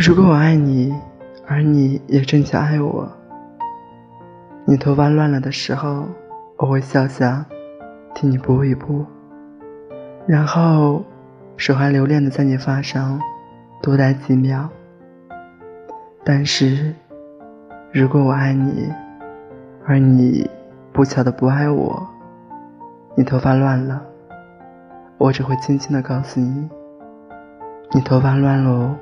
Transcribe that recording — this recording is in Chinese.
如果我爱你，而你也正巧爱我，你头发乱了的时候，我会笑笑，替你拨一拨，然后手还留恋的在你发上多待几秒。但是，如果我爱你，而你不巧的不爱我，你头发乱了，我只会轻轻的告诉你：“你头发乱喽。”